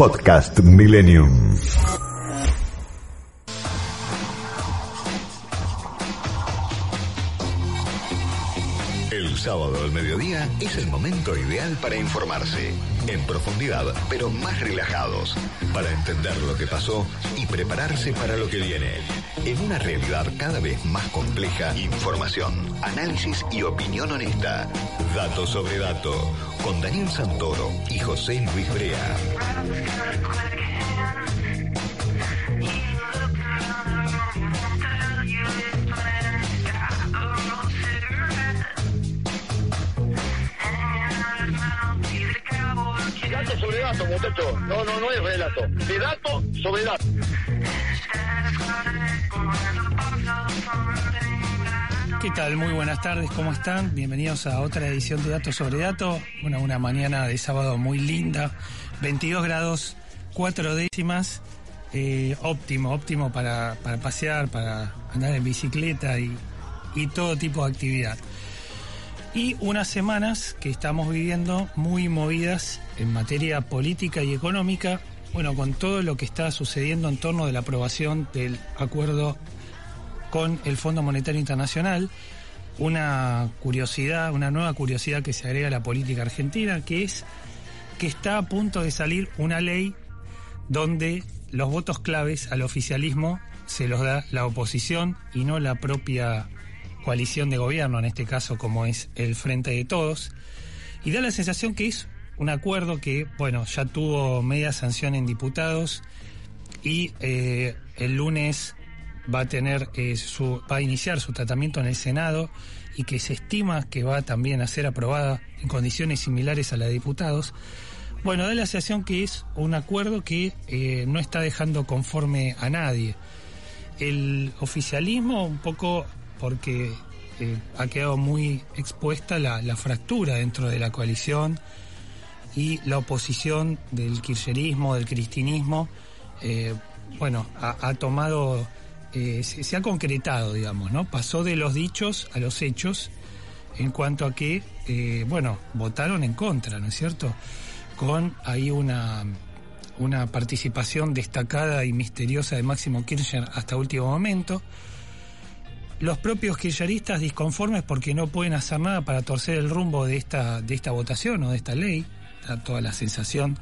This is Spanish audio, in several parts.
Podcast Millennium. El sábado al mediodía es el momento ideal para informarse, en profundidad, pero más relajados, para entender lo que pasó y prepararse para lo que viene. En una realidad cada vez más compleja, información, análisis y opinión honesta. Dato sobre dato, con Daniel Santoro y José Luis Brea. Dato sobre dato, muchachos. No, no, no es relato. De dato sobre dato. ¿Qué tal? Muy buenas tardes, ¿cómo están? Bienvenidos a otra edición de Datos sobre Datos. Bueno, una mañana de sábado muy linda, 22 grados, 4 décimas, eh, óptimo, óptimo para, para, pasear, para andar en bicicleta y, y todo tipo de actividad. Y unas semanas que estamos viviendo muy movidas en materia política y económica, bueno, con todo lo que está sucediendo en torno de la aprobación del acuerdo con el Fondo Monetario Internacional, una curiosidad, una nueva curiosidad que se agrega a la política argentina, que es que está a punto de salir una ley donde los votos claves al oficialismo se los da la oposición y no la propia coalición de gobierno, en este caso como es el Frente de Todos, y da la sensación que es un acuerdo que, bueno, ya tuvo media sanción en diputados y eh, el lunes va a tener eh, su, va a iniciar su tratamiento en el Senado y que se estima que va también a ser aprobada en condiciones similares a la de diputados. Bueno, da la sensación que es un acuerdo que eh, no está dejando conforme a nadie. El oficialismo, un poco porque ha quedado muy expuesta la, fractura dentro de la coalición y la oposición del kirchnerismo, del cristinismo, eh, bueno, ha, tomado eh, se, se, ha concretado, digamos, ¿no? Pasó de los dichos a los hechos en cuanto a que, eh, bueno, votaron en contra, ¿no es cierto? Con ahí una, una participación destacada y misteriosa de Máximo Kirchner hasta último momento. Los propios kirchneristas disconformes porque no pueden hacer nada para torcer el rumbo de esta, de esta votación o de esta ley. Da toda la sensación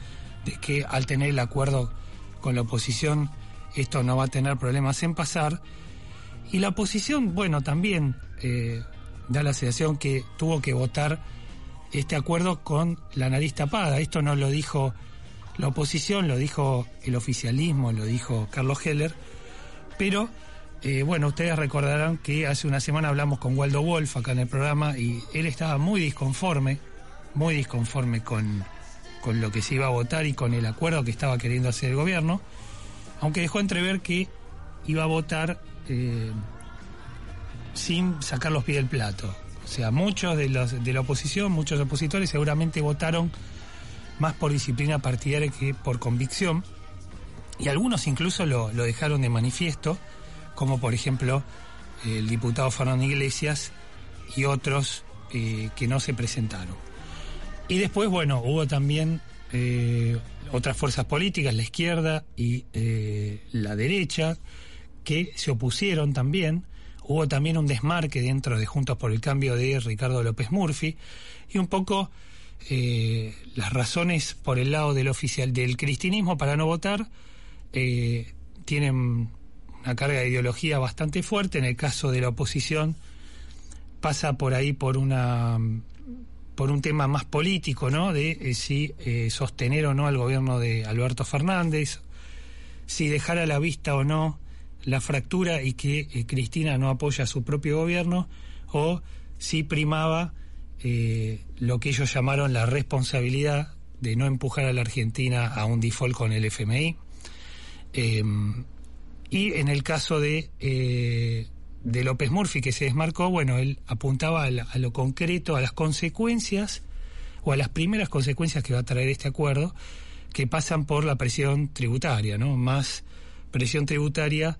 de que al tener el acuerdo con la oposición esto no va a tener problemas en pasar. Y la oposición, bueno, también eh, da la sensación que tuvo que votar este acuerdo con la nariz tapada. Esto no lo dijo la oposición, lo dijo el oficialismo, lo dijo Carlos Heller. Pero, eh, bueno, ustedes recordarán que hace una semana hablamos con Waldo Wolf acá en el programa y él estaba muy disconforme, muy disconforme con, con lo que se iba a votar y con el acuerdo que estaba queriendo hacer el gobierno aunque dejó entrever que iba a votar eh, sin sacar los pies del plato. O sea, muchos de, la oposición, muchos opositores seguramente votaron más por disciplina partidaria que por convicción, y algunos incluso lo, lo dejaron de manifiesto, como por ejemplo el diputado Fernando Iglesias y otros eh, que no se presentaron. Y después, bueno, hubo también eh, otras fuerzas políticas, la izquierda y eh, la derecha, que se opusieron también. Hubo también un desmarque dentro de Juntos por el Cambio de Ricardo López Murphy y un poco eh, las razones por el lado del oficial del cristinismo para no votar eh, tienen una carga de ideología bastante fuerte. En el caso de la oposición pasa por ahí por una por un tema más político, ¿no? De eh, si eh, sostener o no al gobierno de Alberto Fernández, si dejar a la vista o no la fractura y que eh, Cristina no apoya a su propio gobierno, o si primaba lo que ellos llamaron la responsabilidad de no empujar a la Argentina a un default con el FMI. y en el caso de de López Murphy que se desmarcó, bueno, él apuntaba a, la, a, lo concreto, a las consecuencias o a las primeras consecuencias que va a traer este acuerdo, que pasan por la presión tributaria, ¿no? Más presión tributaria,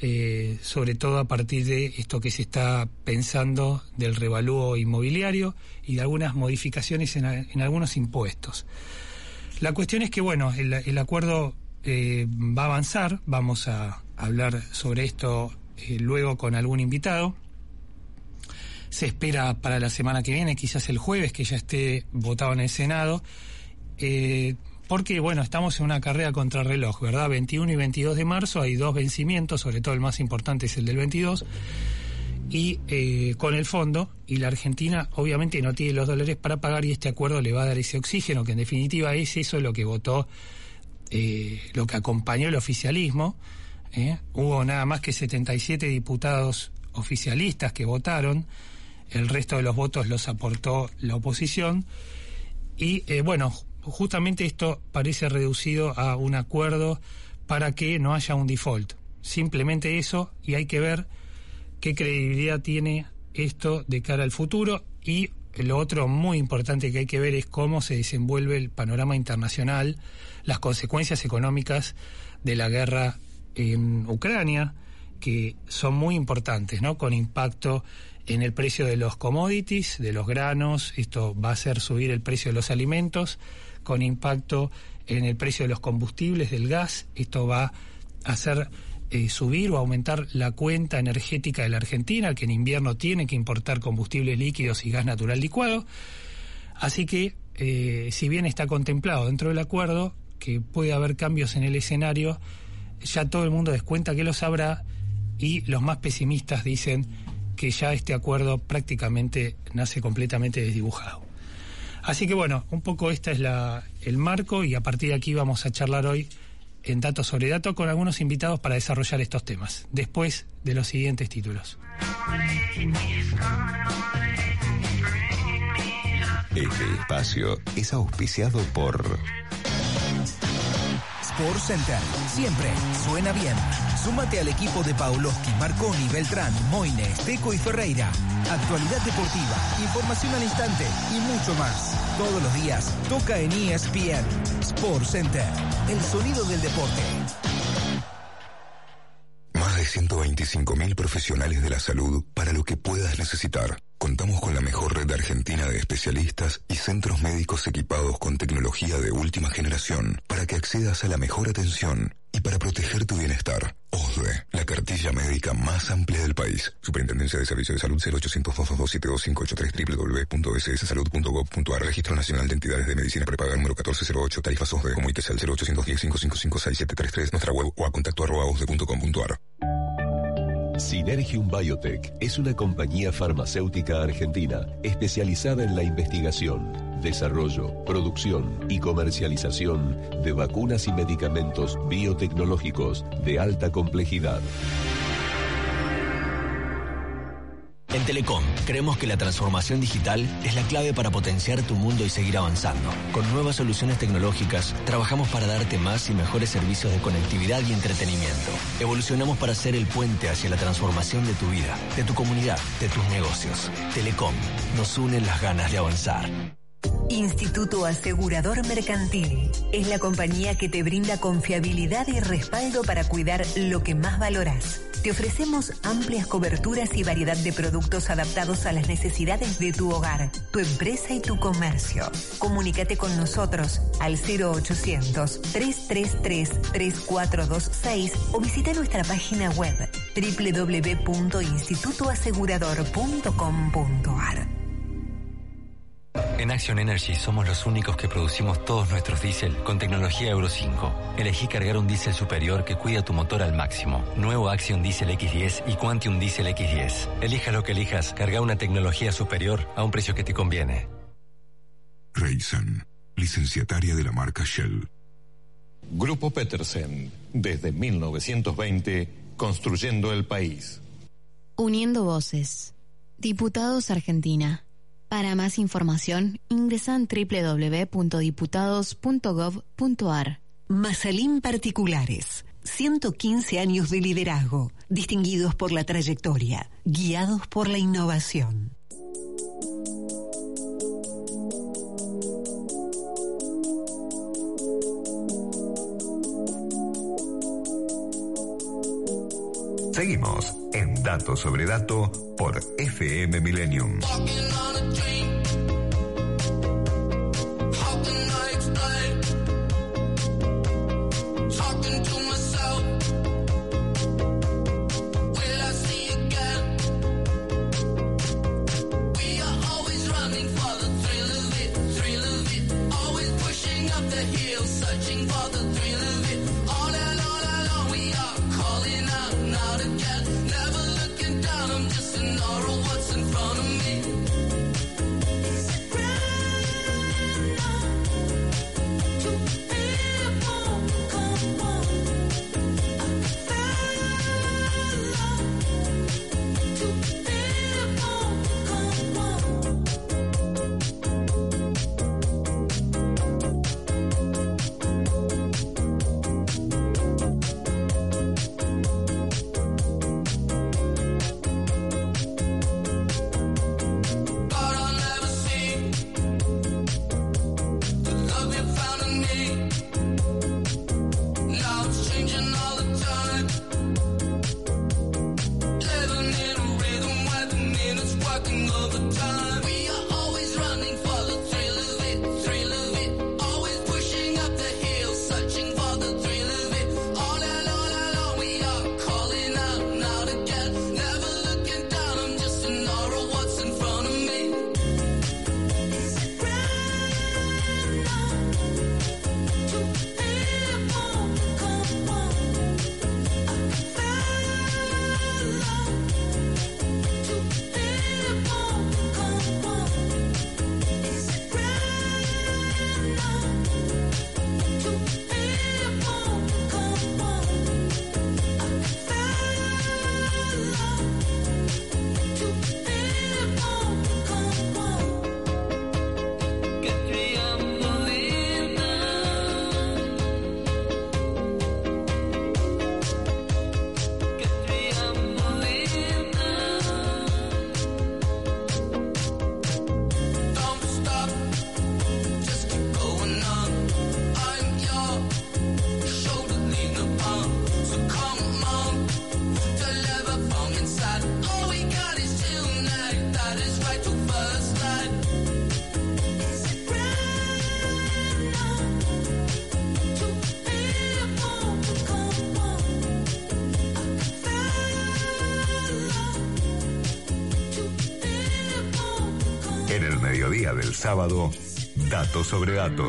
eh, sobre todo a partir de esto que se está pensando del revalúo inmobiliario y de algunas modificaciones en, en algunos impuestos. La cuestión es que, bueno, el, acuerdo eh, va a avanzar, vamos a hablar sobre esto eh, luego con algún invitado. Se espera para la semana que viene, quizás el jueves, que ya esté votado en el Senado. Eh, porque, bueno, estamos en una carrera contra reloj, ¿verdad? 21 y 22 de marzo hay dos vencimientos, sobre todo el más importante es el del 22 y eh, con el fondo y la Argentina obviamente no tiene los dólares para pagar y este acuerdo le va a dar ese oxígeno que en definitiva es eso lo que votó eh, lo que acompañó el oficialismo ¿eh? hubo nada más que 77 diputados oficialistas que votaron. El resto de los votos los aportó la oposición. Y bueno justamente esto parece reducido a un acuerdo para que no haya un default. Simplemente eso y hay que ver qué credibilidad tiene esto de cara al futuro. Y lo otro muy importante que hay que ver es cómo se desenvuelve el panorama internacional, las consecuencias económicas de la guerra en Ucrania, que son muy importantes, ¿no? Con impacto en el precio de los commodities, de los granos, esto va a hacer subir el precio de los alimentos, con impacto en el precio de los combustibles, del gas, esto va a hacer eh, subir o aumentar la cuenta energética de la Argentina, que en invierno tiene que importar combustibles líquidos y gas natural licuado. Así que, eh, si bien está contemplado dentro del acuerdo que puede haber cambios en el escenario, ya todo el mundo descuenta que lo sabrá y los más pesimistas dicen que ya este acuerdo prácticamente nace completamente desdibujado. Así que bueno, un poco este es la, el marco y a partir de aquí vamos a charlar hoy en Datos sobre Datos con algunos invitados para desarrollar estos temas, después de los siguientes títulos. Este espacio es auspiciado por... Sport Center. Siempre suena bien. Súmate al equipo de Pauloski, Marconi, Beltrán, Moines, Teco y Ferreira. Actualidad deportiva, información al instante y mucho más. Todos los días toca en ESPN. Sport Center. El sonido del deporte. Más de 125.000 profesionales de la salud para lo que puedas necesitar. Contamos con la mejor red argentina de especialistas y centros médicos equipados con tecnología de última generación para que accedas a la mejor atención y para proteger tu bienestar. OSDE, la cartilla médica más amplia del país. Superintendencia de Servicios de Salud 0800 222 www.sssalud.gov.ar Registro Nacional de Entidades de Medicina Prepaga número 1408 Tarifas OSDE Comuníquese al 0810 555 6733 Nuestra web o a contacto osde.com.ar Synergium Biotech es una compañía farmacéutica argentina especializada en la investigación, desarrollo, producción y comercialización de vacunas y medicamentos biotecnológicos de alta complejidad. En Telecom, creemos que la transformación digital es la clave para potenciar tu mundo y seguir avanzando. Con nuevas soluciones tecnológicas, trabajamos para darte más y mejores servicios de conectividad y entretenimiento. Evolucionamos para ser el puente hacia la transformación de tu vida, de tu comunidad, de tus negocios. Telecom, nos unen las ganas de avanzar. Instituto Asegurador Mercantil es la compañía que te brinda confiabilidad y respaldo para cuidar lo que más valoras. Te ofrecemos amplias coberturas y variedad de productos adaptados a las necesidades de tu hogar, tu empresa y tu comercio. Comunícate con nosotros al 0800-333-3426 o visita nuestra página web www.institutoasegurador.com.ar. En Action Energy somos los únicos que producimos todos nuestros diésel con tecnología Euro 5. Elegí cargar un diésel superior que cuida tu motor al máximo. Nuevo Action Diesel X10 y Quantium Diesel X10. Elija lo que elijas, carga una tecnología superior a un precio que te conviene. Raizen, licenciataria de la marca Shell. Grupo Petersen, desde 1920, construyendo el país. Uniendo voces. Diputados Argentina. Para más información, ingresan www.diputados.gov.ar. Masalín Particulares. 115 años de liderazgo, distinguidos por la trayectoria, guiados por la innovación. Seguimos en Dato sobre Dato por FM Millennium. Sábado, dato sobre dato.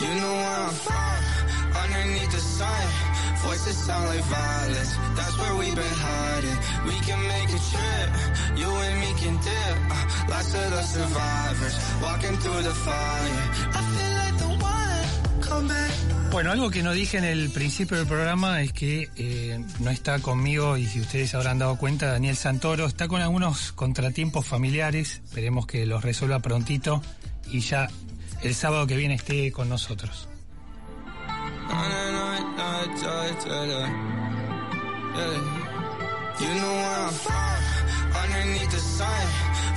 You know I'm from underneath the sun. Voices sound like violence. That's where we've been hiding. We can make a trip. You and me can dip. Uh, of the survivors walking through the fire. Bueno, algo que no dije en el principio del programa es que eh, no está conmigo, y si ustedes habrán dado cuenta, Daniel Santoro está con algunos contratiempos familiares. Esperemos que los resuelva prontito y ya el sábado que viene esté con nosotros.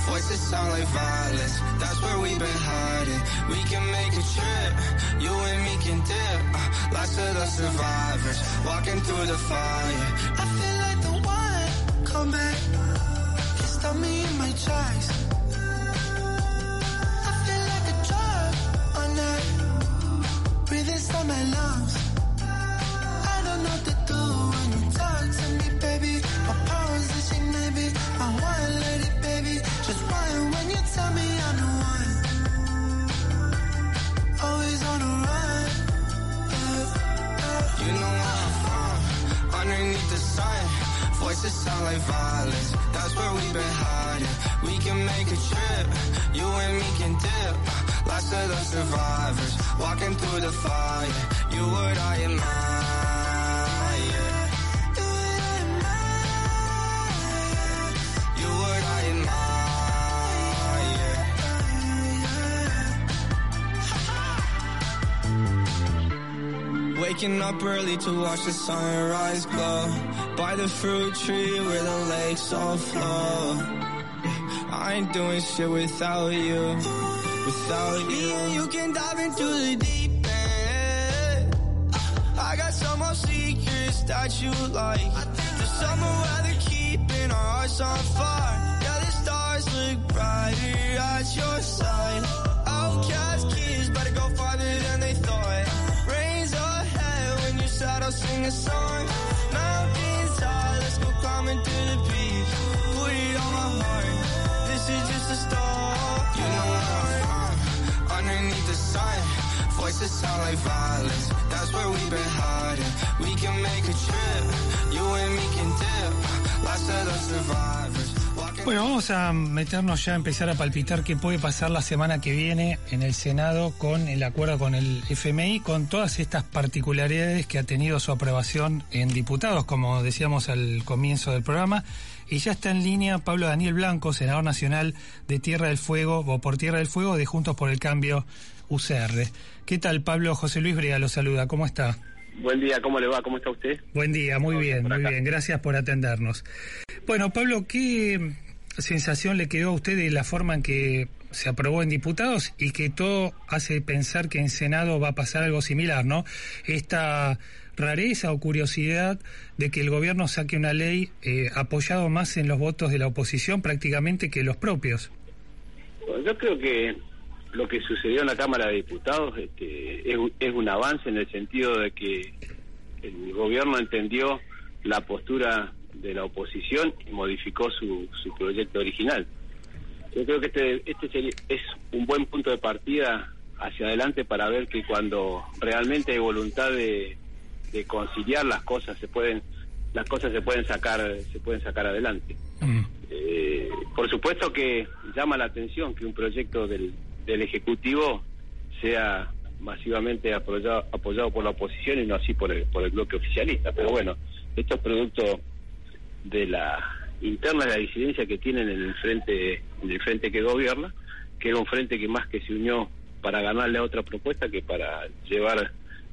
Voices sound like. We can make a trip. You and me can Uh, of the survivors walking through the fire. I feel like the one come back. Can stop me in my tracks. I feel like a drug on that. Breathing inside my lungs. Sun. Voices sound like violence. That's where we've been hiding. We can make a trip. You and me can dip. Lots of the survivors. Walking through the fire. You would I admire. Waking up early to watch the sunrise glow. By the fruit tree where the lakes all flow. I ain't doing shit without you Without you. You can dive into the deep end. I got some more secrets that you like. There's they're keeping our hearts on fire. Yeah, the stars look brighter at your side. Outcast I'll sing a song. Mountains high, let's go climbing to the beach. Put it on my heart. This is just a start. You know where I'm. Underneath the sun, voices sound like violence. That's where we've been hiding. We can make a trip. You and me can dip. Last of the survivors. Bueno, vamos a meternos ya a empezar a palpitar qué puede pasar la semana que viene en el Senado con el acuerdo con el FMI, con todas estas particularidades que ha tenido su aprobación en diputados, como decíamos al comienzo del programa. Y ya está en línea Pablo Daniel Blanco, senador nacional de Tierra del Fuego, o por Tierra del Fuego, de Juntos por el Cambio UCR. ¿Qué tal, Pablo? José Luis Brea lo saluda. ¿Cómo está? Buen día, ¿cómo le va? ¿Cómo está usted? Buen día, muy bien, muy bien. Gracias por atendernos. Bueno, Pablo, ¿qué sensación le quedó a usted de la forma en que se aprobó en diputados y que todo hace pensar que en Senado va a pasar algo similar, ¿no? Esta rareza o curiosidad de que el gobierno saque una ley eh, apoyado más en los votos de la oposición prácticamente que los propios. Yo creo que lo que sucedió en la Cámara de Diputados este, es, es un avance en el sentido de que el gobierno entendió la postura de la oposición y modificó su, su proyecto original. Yo creo que este, este sería- es un buen punto de partida hacia adelante para ver que cuando realmente hay voluntad de, de conciliar las cosas se pueden las cosas se pueden sacar se pueden sacar adelante. Eh, por supuesto que llama la atención que un proyecto del, del ejecutivo sea masivamente apoyado, apoyado por la oposición y no así por el, por el bloque oficialista. Pero bueno, esto es producto de la interna de la disidencia que tienen en el frente en el frente que gobierna, que era un frente que más que se unió para ganarle a otra propuesta que para llevar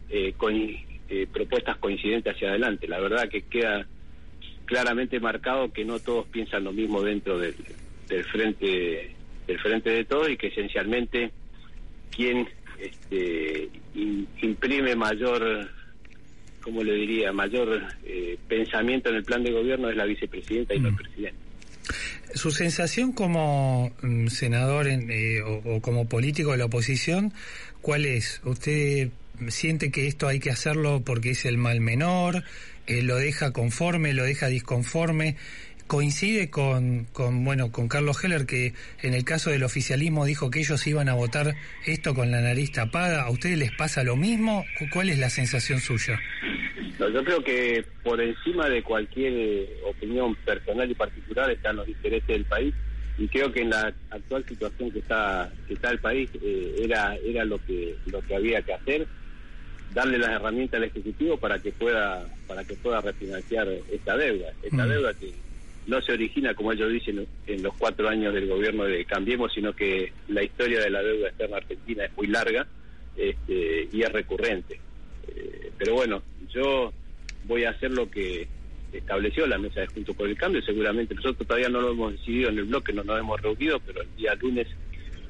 eh, coin- eh, propuestas coincidentes hacia adelante. La verdad que queda claramente marcado que no todos piensan lo mismo dentro del, del frente del frente de todos y que esencialmente quien este, imprime mayor como le diría mayor eh, pensamiento en el plan de gobierno es la vicepresidenta y no el presidente Su sensación como mm, senador en, eh, o, o como político de la oposición, ¿cuál es? ¿Usted siente que esto hay que hacerlo porque es el mal menor? Eh, ¿Lo deja conforme? ¿Lo deja disconforme? Coincide con, con, bueno, con Carlos Heller que en el caso del oficialismo dijo que ellos iban a votar esto con la nariz tapada. ¿A ustedes les pasa lo mismo? ¿Cu- ¿Cuál es la sensación suya? No, yo creo que por encima de cualquier eh, opinión personal y particular están los intereses del país y creo que en la actual situación que está que está el país eh, era era lo que lo que había que hacer darle las herramientas al ejecutivo para que pueda para que pueda refinanciar esta deuda esta Mm. deuda que no se origina como ellos dicen en los cuatro años del gobierno de Cambiemos sino que la historia de la deuda externa argentina es muy larga este, y es recurrente Eh, pero bueno, yo voy a hacer lo que estableció la mesa de Juntos por el Cambio. Seguramente nosotros todavía no lo hemos decidido en el bloque, no nos hemos reunido, pero el día lunes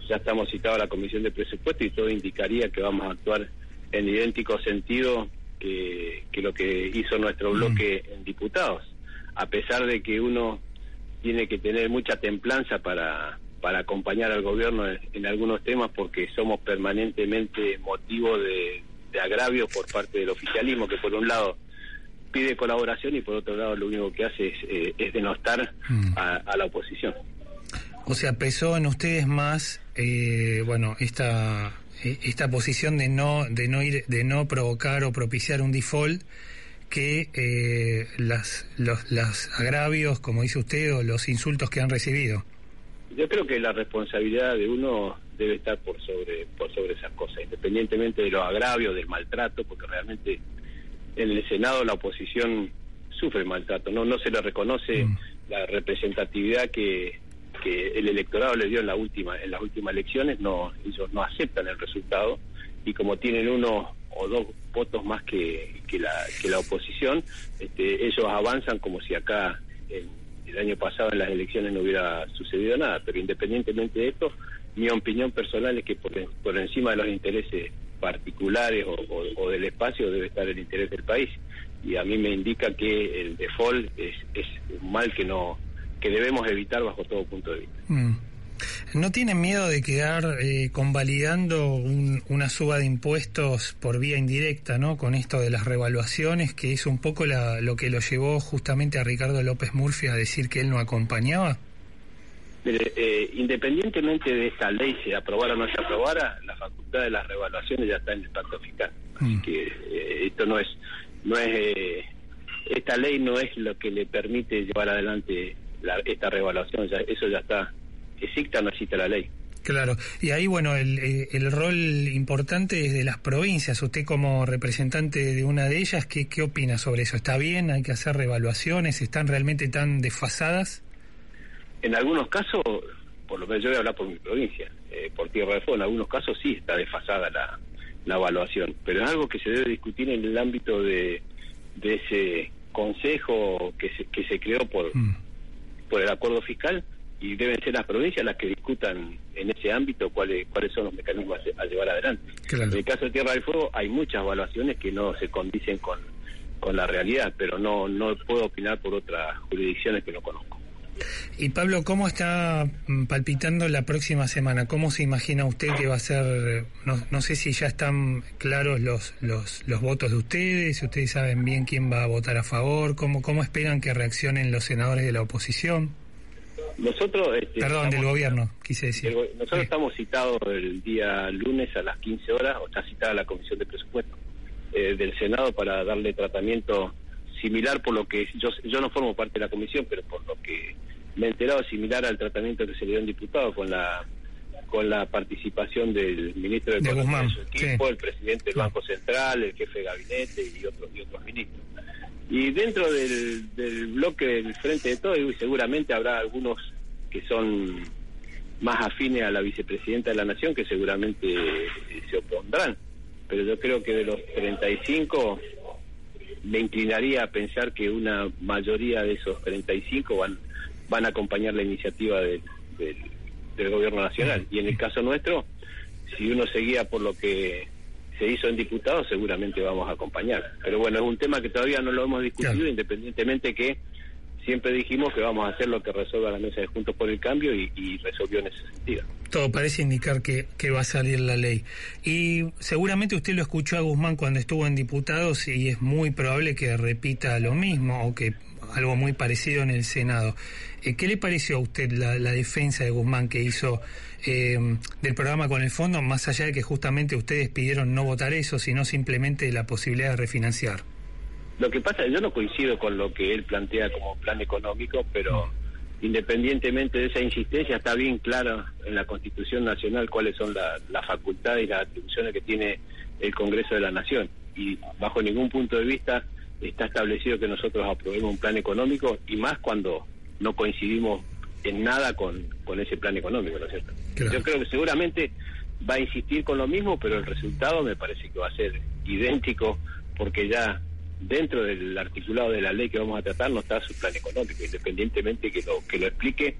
ya estamos citados a la Comisión de Presupuesto y todo indicaría que vamos a actuar en idéntico sentido que, que lo que hizo nuestro bloque en diputados. A pesar de que uno tiene que tener mucha templanza para, para acompañar al gobierno en, en algunos temas porque somos permanentemente motivo de, de agravio por parte del oficialismo que por un lado pide colaboración y por otro lado lo único que hace es, eh, es denostar a, a la oposición. O sea, pesó en ustedes más, eh, bueno, esta eh, esta posición de no de no ir de no provocar o propiciar un default que eh, las los las agravios, como dice usted, o los insultos que han recibido. Yo creo que la responsabilidad de uno debe estar por sobre por sobre esas cosas, independientemente de los agravios, del maltrato, porque realmente en el Senado la oposición sufre maltrato, no no se le reconoce la representatividad que, que el electorado le dio en la última en las últimas elecciones, no ellos no aceptan el resultado y como tienen uno o dos votos más que, que la que la oposición, este, ellos avanzan como si acá en, el año pasado en las elecciones no hubiera sucedido nada, pero independientemente de esto, mi opinión personal es que por, por encima de los intereses particulares o del espacio debe estar el interés del país y a mí me indica que el default es, es un mal que no que debemos evitar bajo todo punto de vista. Mm. ¿No tienen miedo de quedar eh, convalidando un- una suba de impuestos por vía indirecta, ¿no? Con esto de las revaluaciones, que es un poco la- lo que lo llevó justamente a Ricardo López Murphy a decir que él no acompañaba. Mire, eh, independientemente de esta ley, se aprobara o no se aprobara, la facultad de las revaluaciones ya está en el pacto fiscal. Así que eh, esto no es, no es, eh, esta ley no es lo que le permite llevar adelante la- esta revaluación. Ya, eso ya está, no exista la ley. Claro, y ahí, bueno, el, eh, el rol importante es de las provincias. Usted como representante de una de ellas, ¿qué, ¿qué opina sobre eso? ¿Está bien? ¿Hay que hacer revaluaciones? ¿Están realmente tan desfasadas? En algunos casos, por lo menos yo voy a hablar por mi provincia, eh, por Tierra del Fuego, en algunos casos sí está desfasada la, la evaluación, pero es algo que se debe discutir en el ámbito de, de ese consejo que se, que se creó por, por el acuerdo fiscal y deben ser las provincias las que discutan en ese ámbito cuáles cuáles son los mecanismos a, a llevar adelante. En el caso de Tierra del Fuego hay muchas evaluaciones que no se condicen con, con la realidad, pero no, no puedo opinar por otras jurisdicciones que no conozco. Y Pablo, ¿cómo está mm, palpitando la próxima semana? ¿Cómo se imagina usted que va a ser? No, no sé si ya están claros los, los, los votos de ustedes, si ustedes saben bien quién va a votar a favor, ¿cómo, cómo esperan que reaccionen los senadores de la oposición? Nosotros, este, Perdón, del gobierno, quise decir. nosotros estamos citados el día lunes a las 15 horas, o está citada la Comisión de Presupuesto eh, del Senado para darle tratamiento similar por lo que yo yo no formo parte de la comisión, pero por lo que me he enterado similar al tratamiento que se le dio a un diputado con la con la participación del ministro de De Guzmán, su equipo, el presidente del Banco Central, el jefe de gabinete y otros y otros ministros. Y dentro del, del bloque del Frente de Todos, seguramente habrá algunos que son más afines a la vicepresidenta de la Nación que seguramente eh, se opondrán. Pero yo creo que de los 35 me inclinaría a pensar que una mayoría de esos 35 van van a acompañar la iniciativa del, del gobierno nacional. Y en el caso nuestro, si uno seguía por lo que se hizo en diputados, seguramente vamos a acompañar. Pero bueno, es un tema que todavía no lo hemos discutido, independientemente que siempre dijimos que vamos a hacer lo que resuelva la mesa de Juntos por el Cambio y, y resolvió en ese sentido. Todo parece indicar que, que va a salir la ley. Y seguramente usted lo escuchó a Guzmán cuando estuvo en diputados y es muy probable que repita lo mismo o que algo muy parecido en el Senado. Eh, ¿Qué le pareció a usted la, la defensa de Guzmán que hizo eh, del programa con el fondo, más allá de que justamente ustedes pidieron no votar eso, sino simplemente la posibilidad de refinanciar? Lo que pasa, yo no coincido con lo que él plantea como plan económico, pero independientemente de esa insistencia, está bien claro en la Constitución Nacional cuáles son la- las facultades y las atribuciones que tiene el Congreso de la Nación. Y bajo ningún punto de vista está establecido que nosotros aprobemos un plan económico, y más cuando no coincidimos en nada con, con ese plan económico, ¿no es cierto? Yo creo que seguramente va a insistir con lo mismo, pero el resultado me parece que va a ser idéntico, porque ya dentro del articulado de la ley que vamos a tratar no está su plan económico, independientemente que lo que lo explique,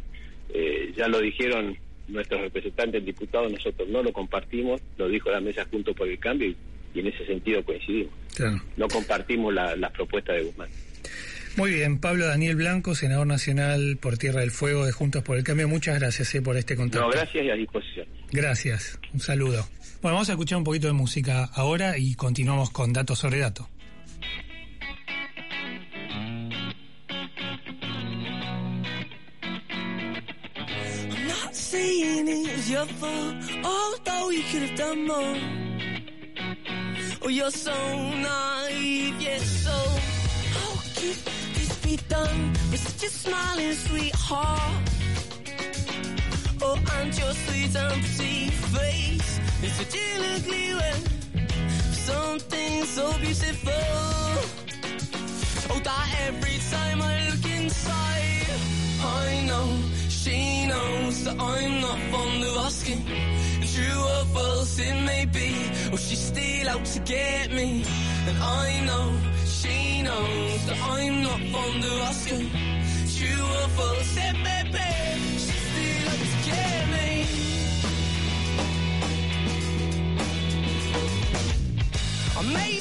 eh, ya lo dijeron nuestros representantes diputados, nosotros no lo compartimos, lo dijo la mesa junto por el cambio y, y en ese sentido coincidimos. Claro. No compartimos la- las propuestas de Guzmán. Muy bien, Pablo Daniel Blanco, senador nacional por Tierra del Fuego de Juntos por el Cambio. Muchas gracias eh, por este contacto. No, gracias y a disposición. Gracias, un saludo. Bueno, vamos a escuchar un poquito de música ahora y continuamos con datos sobre datos. I'm not saying it was your fault, although you could have done more. Oh, you're so naive, yes, so how could this be done with such a smiling sweetheart? Oh, and your sweet pretty face is such an ugly. Something so beautiful. Oh, that every time I look inside, I know she knows that I'm not fond of asking. True or false it may be, or she's still out to get me. And I know she knows that I'm not fond of asking. True or false it may be, she's still out to get me. I may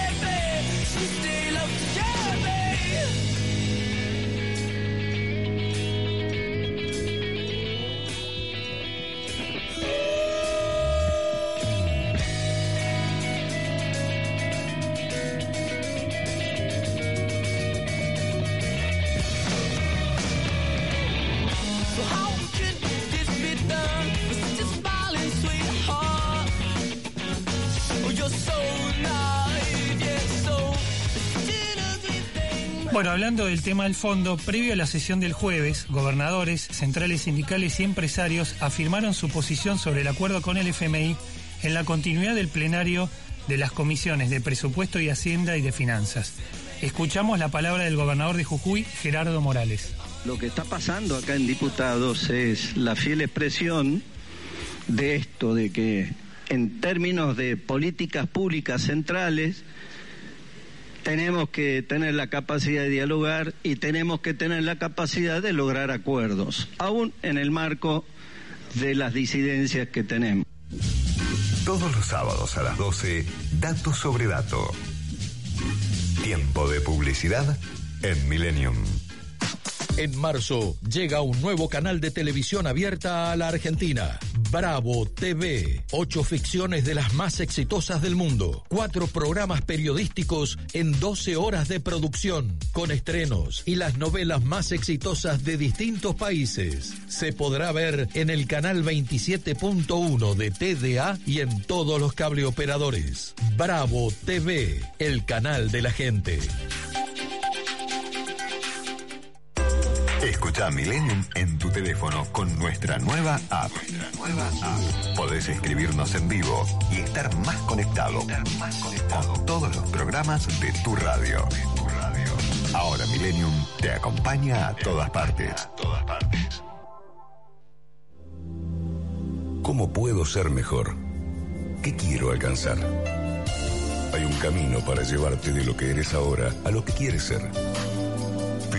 Bueno, hablando del tema del fondo, previo a la sesión del jueves, gobernadores, centrales sindicales y empresarios afirmaron su posición sobre el acuerdo con el FMI en la continuidad del plenario de las comisiones de presupuesto y hacienda y de finanzas. Escuchamos la palabra del gobernador de Jujuy, Gerardo Morales. Lo que está pasando acá en diputados es la fiel expresión de esto, de que en términos de políticas públicas centrales tenemos que tener la capacidad de dialogar y tenemos que tener la capacidad de lograr acuerdos, aún en el marco de las disidencias que tenemos. Todos los sábados a las 12, Dato sobre Dato. Tiempo de publicidad en Millennium. En marzo llega un nuevo canal de televisión abierta a la Argentina. Bravo TV. Ocho ficciones de las más exitosas del mundo. Cuatro programas periodísticos en 12 horas de producción. Con estrenos y las novelas más exitosas de distintos países. Se podrá ver en el canal 27.1 de TDA y en todos los cableoperadores. Bravo TV. El canal de la gente. Escucha Millennium en tu teléfono con nuestra nueva app. Podés escribirnos en vivo y estar más conectado, con todos los programas de tu radio. Ahora Millennium te acompaña a todas partes. ¿Cómo puedo ser mejor? ¿Qué quiero alcanzar? Hay un camino para llevarte de lo que eres ahora a lo que quieres ser.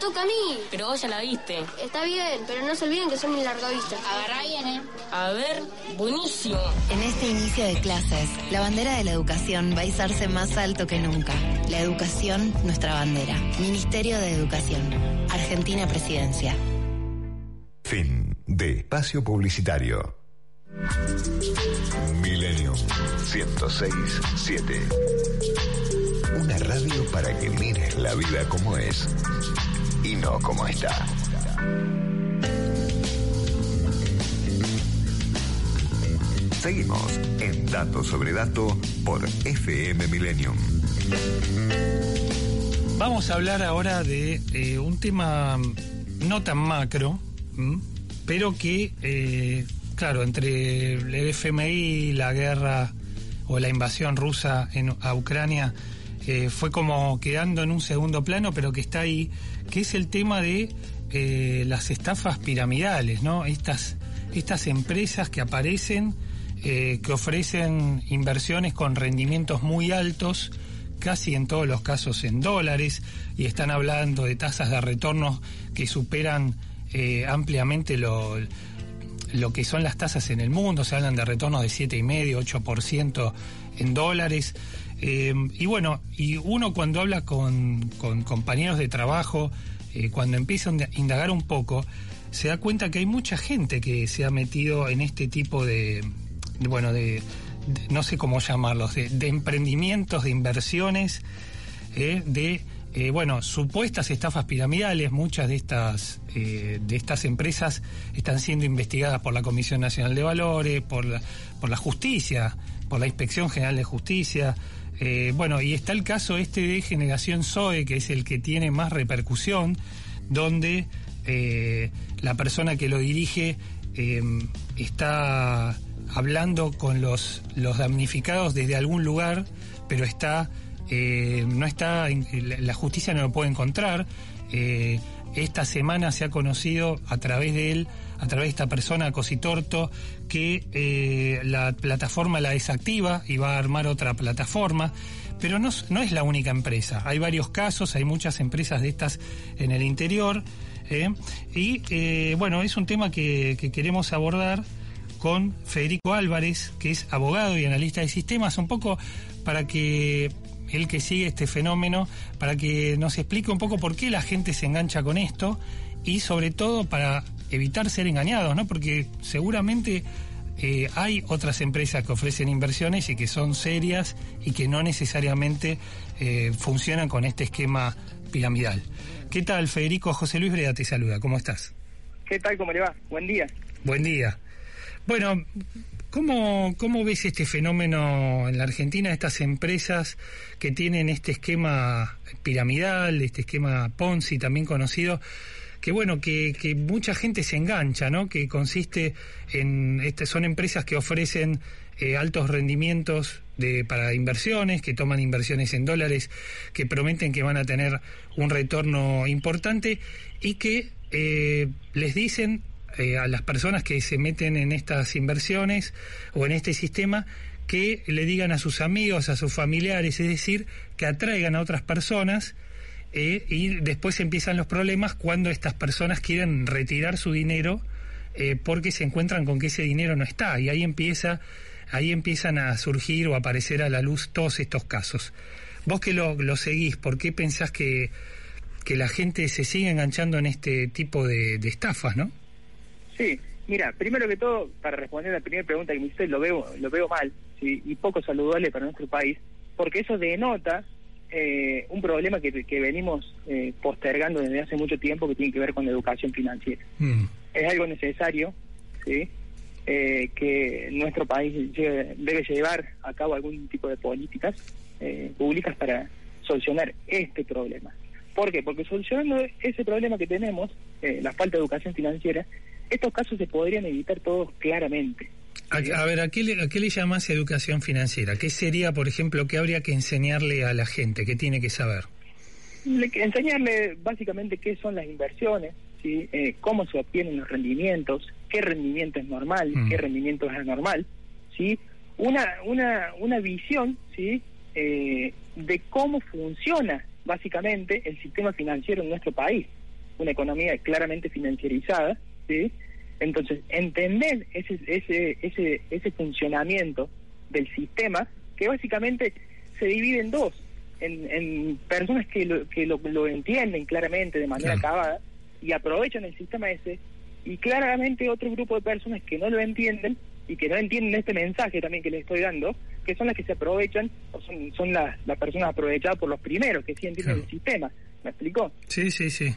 toca a mí. Pero vos ya la viste. Está bien, pero no se olviden que son mi largavista. Agarrá bien, ¿eh? A ver, buenísimo. En este inicio de clases, la bandera de la educación va a izarse más alto que nunca. La educación, nuestra bandera. Ministerio de Educación. Argentina Presidencia. Fin de espacio publicitario. Millennium 1067. Una radio para que mires la vida como es y no como está. Seguimos en Dato sobre Dato por FM Millennium. Vamos a hablar ahora de eh, un tema no tan macro, ¿m? pero que, eh, claro, entre el FMI la guerra o la invasión rusa en, a Ucrania eh, fue como quedando en un segundo plano, pero que está ahí, que es el tema de eh, las estafas piramidales, ¿no? Estas, estas empresas que aparecen, eh, que ofrecen inversiones con rendimientos muy altos, casi en todos los casos en dólares, y están hablando de tasas de retorno que superan eh, ampliamente lo, lo que son las tasas en el mundo, se hablan de retornos de 7,5, 8% en dólares. Eh, y bueno, y uno cuando habla con, compañeros de trabajo, eh, cuando empieza a indagar un poco, se da cuenta que hay mucha gente que se ha metido en este tipo de, bueno, de, no sé cómo llamarlos, de, emprendimientos, de inversiones, eh, de bueno, supuestas estafas piramidales, muchas de estas eh, de estas empresas están siendo investigadas por la Comisión Nacional de Valores, por la, por la justicia, por la Inspección General de Justicia. Eh, bueno, y está el caso este de Generación Zoe, que es el que tiene más repercusión, donde eh, la persona que lo dirige eh, está hablando con los, los damnificados desde algún lugar, pero está no está la justicia no lo puede encontrar. Esta semana se ha conocido a través de él, a través de esta persona, Cositorto, que eh, la plataforma la desactiva y va a armar otra plataforma. Pero no, es la única empresa. Hay varios casos, hay muchas empresas de estas en el interior. y bueno, es un tema que, que queremos abordar con Federico Álvarez, que es abogado y analista de sistemas, un poco para que él que sigue este fenómeno, para que nos explique un poco por qué la gente se engancha con esto y sobre todo para evitar ser engañados, ¿no? Porque seguramente eh, hay otras empresas que ofrecen inversiones y que son serias y que no necesariamente eh, funcionan con este esquema piramidal. ¿Qué tal, Federico? José Luis Breda te saluda. ¿Cómo estás? ¿Qué tal? ¿Cómo le va? Buen día. Buen día. Bueno, ¿Cómo, ¿Cómo ves este fenómeno en la Argentina, estas empresas que tienen este esquema piramidal, este esquema Ponzi también conocido, que bueno, que, que mucha gente se engancha, ¿no? Que consiste en, este, son empresas que ofrecen eh, altos rendimientos de, para inversiones, que toman inversiones en dólares, que prometen que van a tener un retorno importante y que eh, les dicen eh, a las personas que se meten en estas inversiones o en este sistema que le digan a sus amigos, a sus familiares, es decir, que atraigan a otras personas eh, y después empiezan los problemas cuando estas personas quieren retirar su dinero eh, porque se encuentran con que ese dinero no está y ahí empieza ahí empiezan a surgir o aparecer a la luz todos estos casos. Vos que lo, lo seguís, ¿por qué pensás que, que la gente se sigue enganchando en este tipo de, de estafas, no? Sí, mira, primero que todo, para responder a la primera pregunta que me hiciste, lo veo, lo veo mal ¿sí? y poco saludable para nuestro país, porque eso denota eh, un problema que, que venimos eh, postergando desde hace mucho tiempo que tiene que ver con la educación financiera. Mm. Es algo necesario, ¿sí? Eh, que nuestro país debe llevar a cabo algún tipo de políticas públicas para solucionar este problema. ¿Por qué? Porque solucionando ese problema que tenemos, la falta de educación financiera, estos casos se podrían evitar todos claramente. A, ver, ¿a qué, le, ¿a qué le llamas educación financiera? ¿Qué sería, por ejemplo, qué habría que enseñarle a la gente? ¿Qué tiene que saber? enseñarle básicamente qué son las inversiones, ¿sí? Eh, cómo se obtienen los rendimientos, qué rendimiento es normal, mm. qué rendimiento es anormal, ¿sí? Una, una, una visión ¿sí? Eh, de cómo funciona básicamente el sistema financiero en nuestro país. Una economía claramente financiarizada, ¿sí? Entonces, entender ese, ese, ese, ese funcionamiento del sistema, que básicamente se divide en dos, en, en personas que, lo, que lo, lo, entienden claramente de manera acabada y aprovechan el sistema ese, y claramente otro grupo de personas que no lo entienden y que no entienden este mensaje también que les estoy dando, que son las que se aprovechan, o son, son las, las personas aprovechadas por los primeros que sí entienden el sistema. ¿Me explicó? Sí, sí, sí.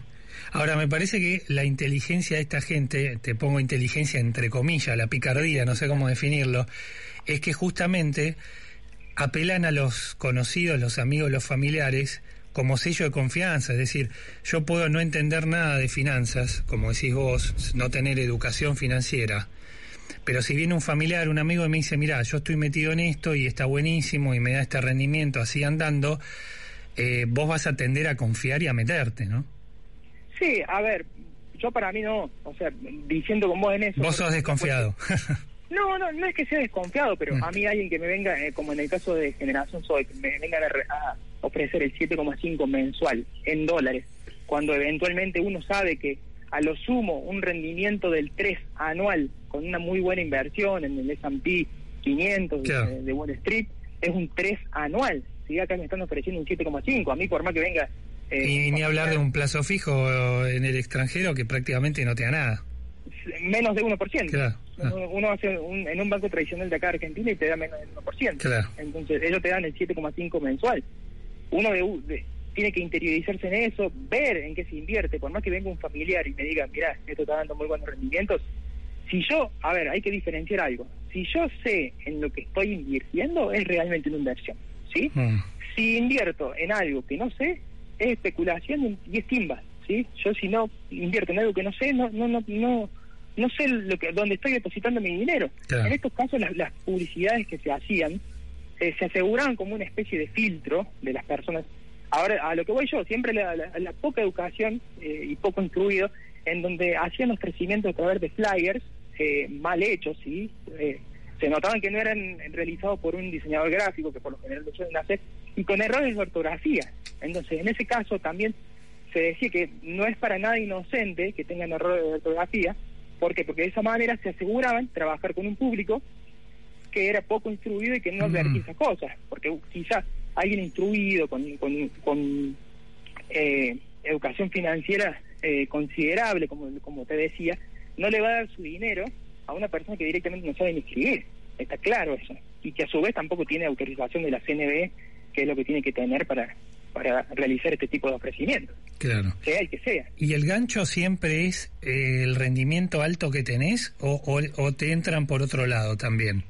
Ahora, me parece que la inteligencia de esta gente, te pongo inteligencia entre comillas, la picardía, no sé cómo definirlo, es que justamente apelan a los conocidos, los amigos, los familiares, como sello de confianza. Es decir, yo puedo no entender nada de finanzas, como decís vos, no tener educación financiera. Pero si viene un familiar, un amigo y me dice, mira, yo estoy metido en esto y está buenísimo y me da este rendimiento así andando, eh, vos vas a tender a confiar y a meterte, ¿no? Sí, a ver, yo para mí no, o sea, diciendo con vos en eso... Vos sos desconfiado. No, no, no es que sea desconfiado, pero mm. a mí alguien que me venga, eh, como en el caso de Generación Soy, que me venga a, ofrecer el 7,5 mensual en dólares, cuando eventualmente uno sabe que a lo sumo un rendimiento del 3 anual con una muy buena inversión en el S&P 500 de, Wall Street es un 3 anual. Si acá me están ofreciendo un 7,5, a mí por más que venga y ni hablar de un plazo fijo en el extranjero que prácticamente no te da nada. Menos de 1%. Claro. Uno hace un, en un banco tradicional de acá Argentina y te da menos del 1%. Claro. Entonces ellos te dan el 7,5 mensual. Uno de, tiene que interiorizarse en eso, ver en qué se invierte, por más que venga un familiar y me diga, mira, esto está dando muy buenos rendimientos. Si yo, a ver, hay que diferenciar algo. Si yo sé en lo que estoy invirtiendo, es realmente una inversión, ¿sí? Mm. Si invierto en algo que no sé, es especulación y es timba, ¿sí? Yo si no invierto en algo que no sé, no no no no no sé lo que dónde estoy depositando mi dinero. Claro. En estos casos las, las publicidades que se hacían eh, se aseguraban como una especie de filtro de las personas. Ahora, a lo que voy yo, siempre la, la- la poca educación eh, y poco instruido, en donde hacían los crecimientos a través de flyers eh, mal hechos, ¿sí? Eh, se notaban que no eran realizados por un diseñador gráfico, que por lo general lo suelen hacer, y con errores de ortografía. Entonces, en ese caso también se decía que no es para nada inocente que tengan errores de ortografía. ¿Por qué? Porque de esa manera se aseguraban trabajar con un público que era poco instruido y que no advertía esas cosas. Porque quizás alguien instruido, con, con, con, eh, educación financiera eh, considerable, como, como te decía, no le va a dar su dinero a una persona que directamente no sabe ni escribir. Está claro eso. Y que a su vez tampoco tiene autorización de la CNB, que es lo que tiene que tener para, para realizar este tipo de ofrecimientos, Claro. sea el que sea. ¿Y el gancho siempre es eh, el rendimiento alto que tenés o, o, o te entran por otro lado también?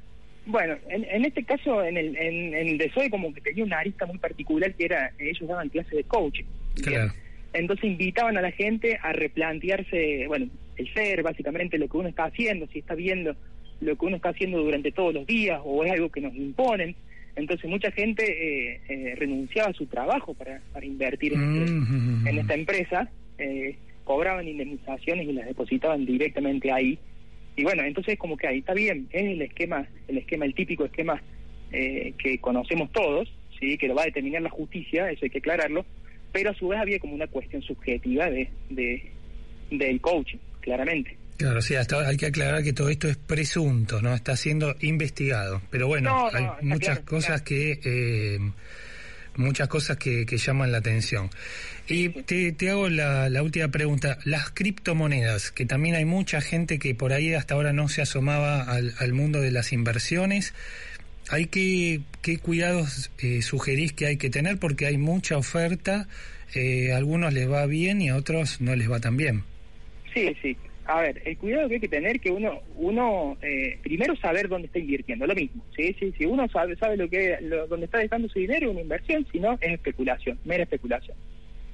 Bueno, en, en este caso, en el, en, en como que tenía una arista muy particular que era, ellos daban clases de coaching. Claro. Entonces invitaban a la gente a replantearse, bueno, el ser, básicamente lo que uno está haciendo, si está viendo lo que uno está haciendo durante todos los días o es algo que nos imponen. Entonces mucha gente eh, eh, renunciaba a su trabajo para, para invertir en, este- Mm, en esta empresa, eh, cobraban indemnizaciones y las depositaban directamente ahí. Y bueno, entonces como que ahí está bien, es el esquema, el esquema, el típico esquema eh, que conocemos todos, sí, que lo va a determinar la justicia, eso hay que aclararlo, pero a su vez había como una cuestión subjetiva de, de del coaching, claramente. Claro, sí, hasta hay que aclarar que todo esto es presunto, ¿no? Está siendo investigado. Pero bueno, No, no, hay muchas claro, cosas que... eh, muchas cosas que, que llaman la atención. Y te, te hago la, la última pregunta. Las criptomonedas, que también hay mucha gente que por ahí hasta ahora no se asomaba al, al mundo de las inversiones. ¿Hay que, qué cuidados eh, sugerís que hay que tener? Porque hay mucha oferta, eh, a algunos les va bien y a otros no les va tan bien. Sí, sí. A ver, el cuidado que hay que tener que uno, uno eh, primero saber dónde está invirtiendo, lo mismo. Sí, sí, si uno sabe, sabe lo que, lo, dónde está dejando su dinero, una inversión, si no, es especulación, mera especulación.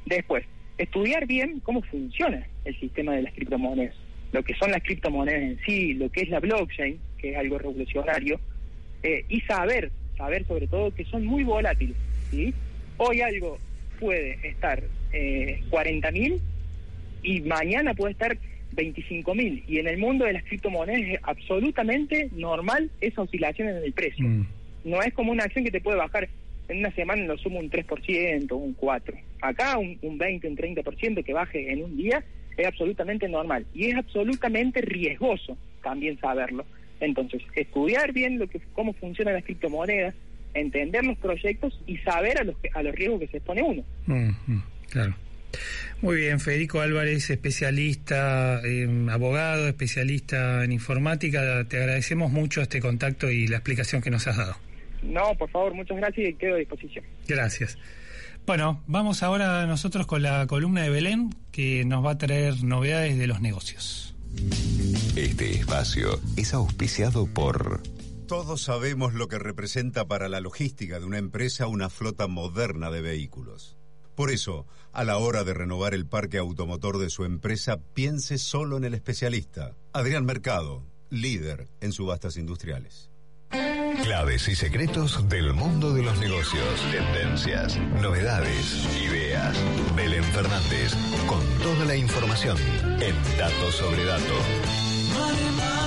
Después, estudiar bien cómo funciona el sistema de las criptomonedas, lo que son las criptomonedas en sí, lo que es la blockchain, que es algo revolucionario, eh, y saber, saber sobre todo que son muy volátiles. Hoy algo puede estar eh, 40.000 y mañana puede estar 25 mil. Y en el mundo de las criptomonedas es absolutamente normal esa oscilación en el precio. No es como una acción que te puede bajar en una semana, lo sumo un 3%, un 4%. Acá un, un 20, un 30% que baje en un día es absolutamente normal. Y es absolutamente riesgoso también saberlo. Entonces, estudiar bien lo que cómo funcionan las criptomonedas, entender los proyectos y saber a los, a los riesgos que se expone uno. Mm, mm, claro. Muy bien, Federico Álvarez, especialista, eh, abogado, especialista en informática. Te agradecemos mucho este contacto y la explicación que nos has dado. No, por favor, muchas gracias y quedo a disposición. Gracias. Bueno, vamos ahora nosotros con la columna de Belén que nos va a traer novedades de los negocios. Este espacio es auspiciado por Todos sabemos lo que representa para la logística de una empresa una flota moderna de vehículos. Por eso, a la hora de renovar el parque automotor de su empresa, piense solo en el especialista, Adrián Mercado, líder en subastas industriales. Claves y secretos del mundo de los negocios, tendencias, novedades, ideas. Belén Fernández, con toda la información en Datos sobre Dato.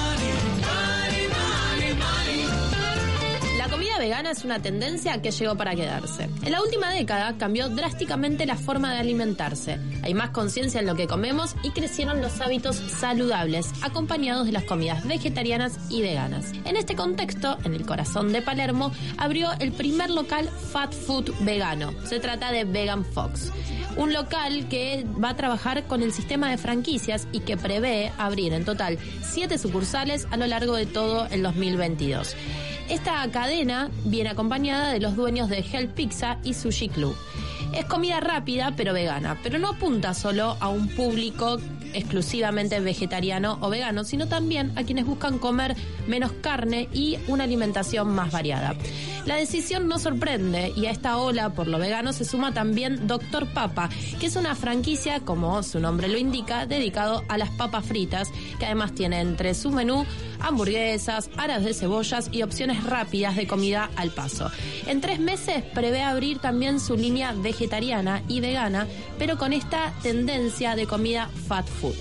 Vegana es una tendencia que llegó para quedarse. En la última década cambió drásticamente la forma de alimentarse. Hay más conciencia en lo que comemos y crecieron los hábitos saludables, acompañados de las comidas vegetarianas y veganas. En este contexto, en el corazón de Palermo, abrió el primer local fat food vegano. Se trata de Vegan Fox. Un local que va a trabajar con el sistema de franquicias y que prevé abrir en total siete sucursales a lo largo de todo el 2022. Esta cadena viene acompañada de los dueños de Hell Pizza y Sushi Club. Es comida rápida pero vegana, pero no apunta solo a un público exclusivamente vegetariano o vegano, sino también a quienes buscan comer menos carne y una alimentación más variada. La decisión no sorprende y a esta ola por lo vegano se suma también Doctor Papa, que es una franquicia, como su nombre lo indica, dedicado a las papas fritas, que además tiene entre su menú hamburguesas, aras de cebollas y opciones rápidas de comida al paso. En tres meses prevé abrir también su línea vegetariana y vegana, pero con esta tendencia de comida fat food.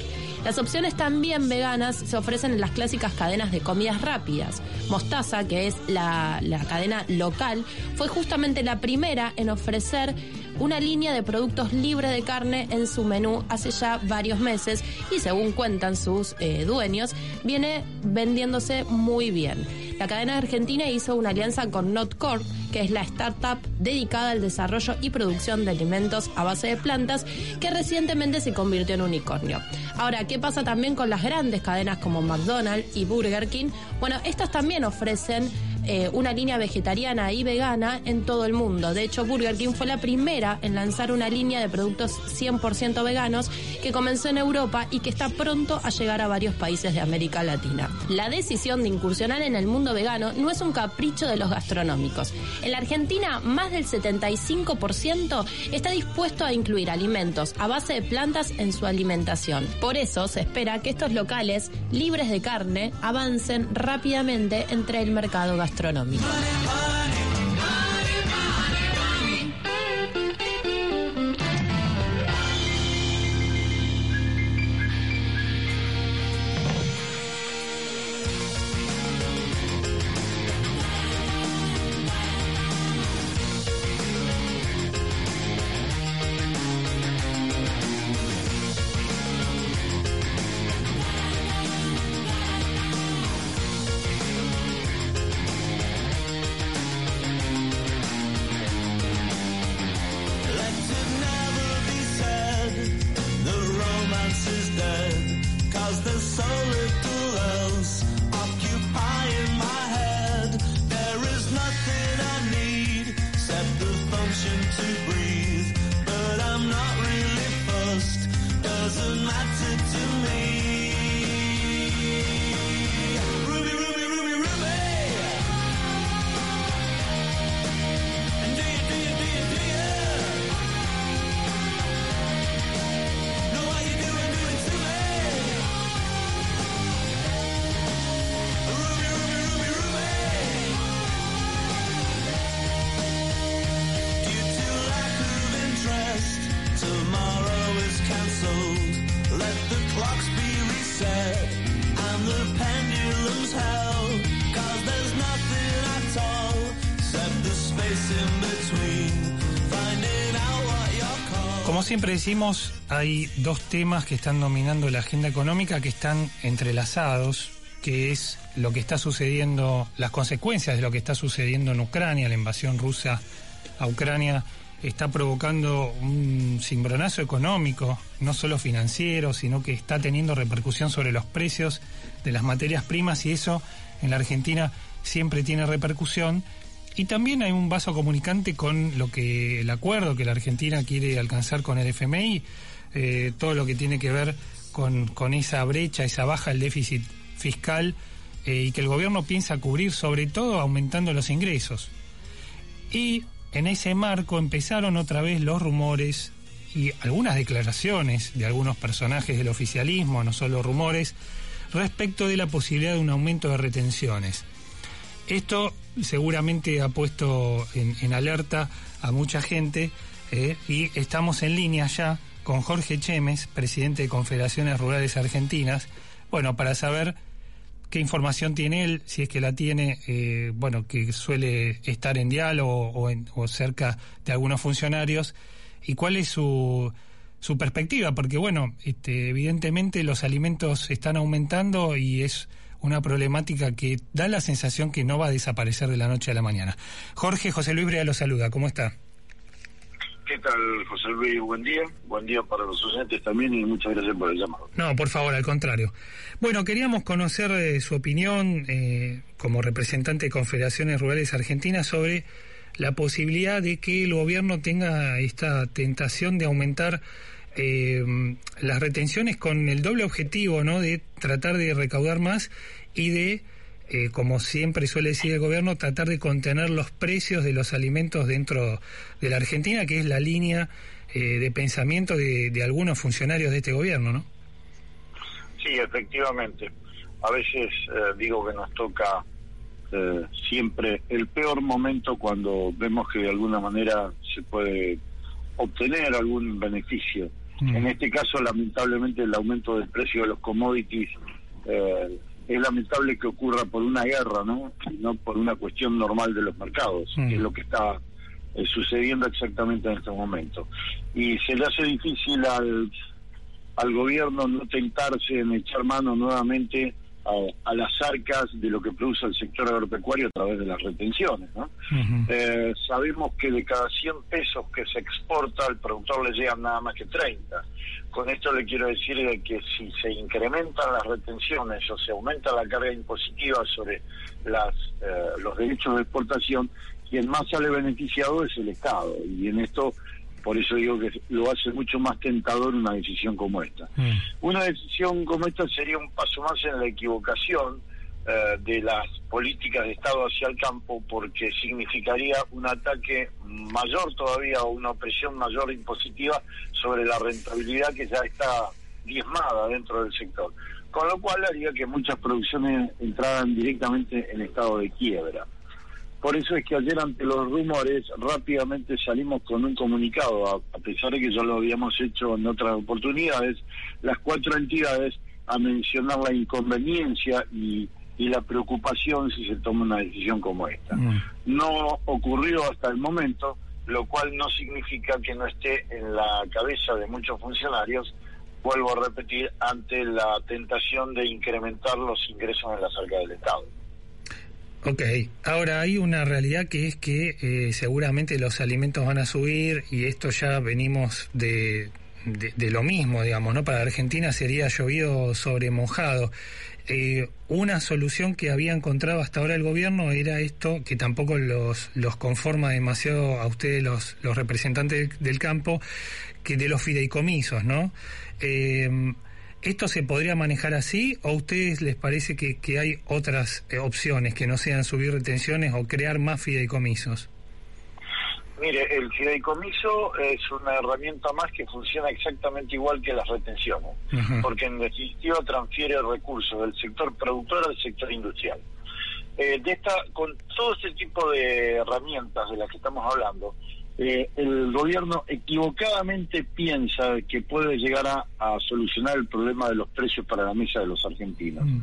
Las opciones también veganas se ofrecen en las clásicas cadenas de comidas rápidas. Mostaza, que es la, la cadena local, fue justamente la primera en ofrecer una línea de productos libres de carne en su menú hace ya varios meses y según cuentan sus eh, dueños, viene vendiéndose muy bien. La cadena argentina hizo una alianza con NotCorp, que es la startup dedicada al desarrollo y producción de alimentos a base de plantas, que recientemente se convirtió en unicornio. Ahora, ¿qué pasa también con las grandes cadenas como McDonald's y Burger King? Bueno, estas también ofrecen eh, una línea vegetariana y vegana en todo el mundo. De hecho, Burger King fue la primera en lanzar una línea de productos 100% veganos que comenzó en Europa y que está pronto a llegar a varios países de América Latina. La decisión de incursionar en el mundo vegano no es un capricho de los gastronómicos. En la Argentina, más del 75% está dispuesto a incluir alimentos a base de plantas en su alimentación. Por eso se espera que estos locales libres de carne avancen rápidamente entre el mercado gastronómico gastronómico. Siempre decimos, hay dos temas que están dominando la agenda económica que están entrelazados, que es lo que está sucediendo, las consecuencias de lo que está sucediendo en Ucrania, la invasión rusa a Ucrania está provocando un cimbronazo económico, no solo financiero, sino que está teniendo repercusión sobre los precios de las materias primas y eso en la Argentina siempre tiene repercusión. Y también hay un vaso comunicante con lo que el acuerdo que la Argentina quiere alcanzar con el FMI, eh, todo lo que tiene que ver con, con esa brecha, esa baja del déficit fiscal eh, y que el gobierno piensa cubrir sobre todo aumentando los ingresos. Y en ese marco empezaron otra vez los rumores y algunas declaraciones de algunos personajes del oficialismo, no solo rumores, respecto de la posibilidad de un aumento de retenciones. Esto seguramente ha puesto en, alerta a mucha gente eh, y estamos en línea ya con Jorge Chemes, presidente de Confederaciones Rurales Argentinas, bueno, para saber qué información tiene él, si es que la tiene, eh, bueno, que suele estar en diálogo o, o cerca de algunos funcionarios, y cuál es su, su perspectiva, porque bueno, este, evidentemente los alimentos están aumentando y es una problemática que da la sensación que no va a desaparecer de la noche a la mañana. Jorge José Luis Brea lo saluda, ¿cómo está? ¿Qué tal, José Luis? Buen día. Buen día para los oyentes también y muchas gracias por el llamado. No, por favor, al contrario. Bueno, queríamos conocer eh, su opinión eh, como representante de Confederaciones Rurales Argentinas sobre la posibilidad de que el gobierno tenga esta tentación de aumentar eh, las retenciones con el doble objetivo, ¿no? De tratar de recaudar más y de, eh, como siempre suele decir el gobierno, tratar de contener los precios de los alimentos dentro de la Argentina, que es la línea eh, de pensamiento de, de algunos funcionarios de este gobierno, ¿no? Sí, efectivamente. A veces eh, digo que nos toca eh, siempre el peor momento cuando vemos que de alguna manera se puede obtener algún beneficio. En este caso, lamentablemente, el aumento del precio de los commodities eh, es lamentable que ocurra por una guerra, ¿no? Y no por una cuestión normal de los mercados, que es lo que está eh, sucediendo exactamente en este momento. Y se le hace difícil al, al gobierno no tentarse en echar mano nuevamente a, a, las arcas de lo que produce el sector agropecuario a través de las retenciones. ¿no? eh, sabemos que de cada 100 pesos que se exporta al productor le llegan nada más que 30. Con esto le quiero decir de que si se incrementan las retenciones o se aumenta la carga impositiva sobre las, eh, los derechos de exportación, quien más sale beneficiado es el Estado. Y en esto por eso digo que lo hace mucho más tentador una decisión como esta. Mm. Una decisión como esta sería un paso más en la equivocación eh, de las políticas de Estado hacia el campo porque significaría un ataque mayor todavía o una opresión mayor impositiva sobre la rentabilidad que ya está diezmada dentro del sector. Con lo cual haría que muchas producciones entraran directamente en estado de quiebra. Por eso es que ayer ante los rumores rápidamente salimos con un comunicado, a, pesar de que ya lo habíamos hecho en otras oportunidades, las cuatro entidades a mencionar la inconveniencia y, y la preocupación si se toma una decisión como esta. Mm. No ocurrió hasta el momento, lo cual no significa que no esté en la cabeza de muchos funcionarios, vuelvo a repetir, ante la tentación de incrementar los ingresos en la cerca del Estado. Ok, ahora hay una realidad que es que eh, seguramente los alimentos van a subir y esto ya venimos de, de, lo mismo, digamos, ¿no? Para Argentina sería llovido sobre mojado. Eh, una solución que había encontrado hasta ahora el gobierno era esto, que tampoco los, los conforma demasiado a ustedes los, los representantes del campo, que de los fideicomisos, ¿no? Eh, ¿Esto se podría manejar así o a ustedes les parece que, que hay otras eh, opciones que no sean subir retenciones o crear más fideicomisos? Mire, el fideicomiso es una herramienta más que funciona exactamente igual que las retenciones, uh -huh. porque en definitiva transfiere recursos del sector productor al sector industrial. Eh, de esta, con todo este tipo de herramientas de las que estamos hablando, eh, el gobierno equivocadamente piensa que puede llegar a, solucionar el problema de los precios para la mesa de los argentinos. Mm.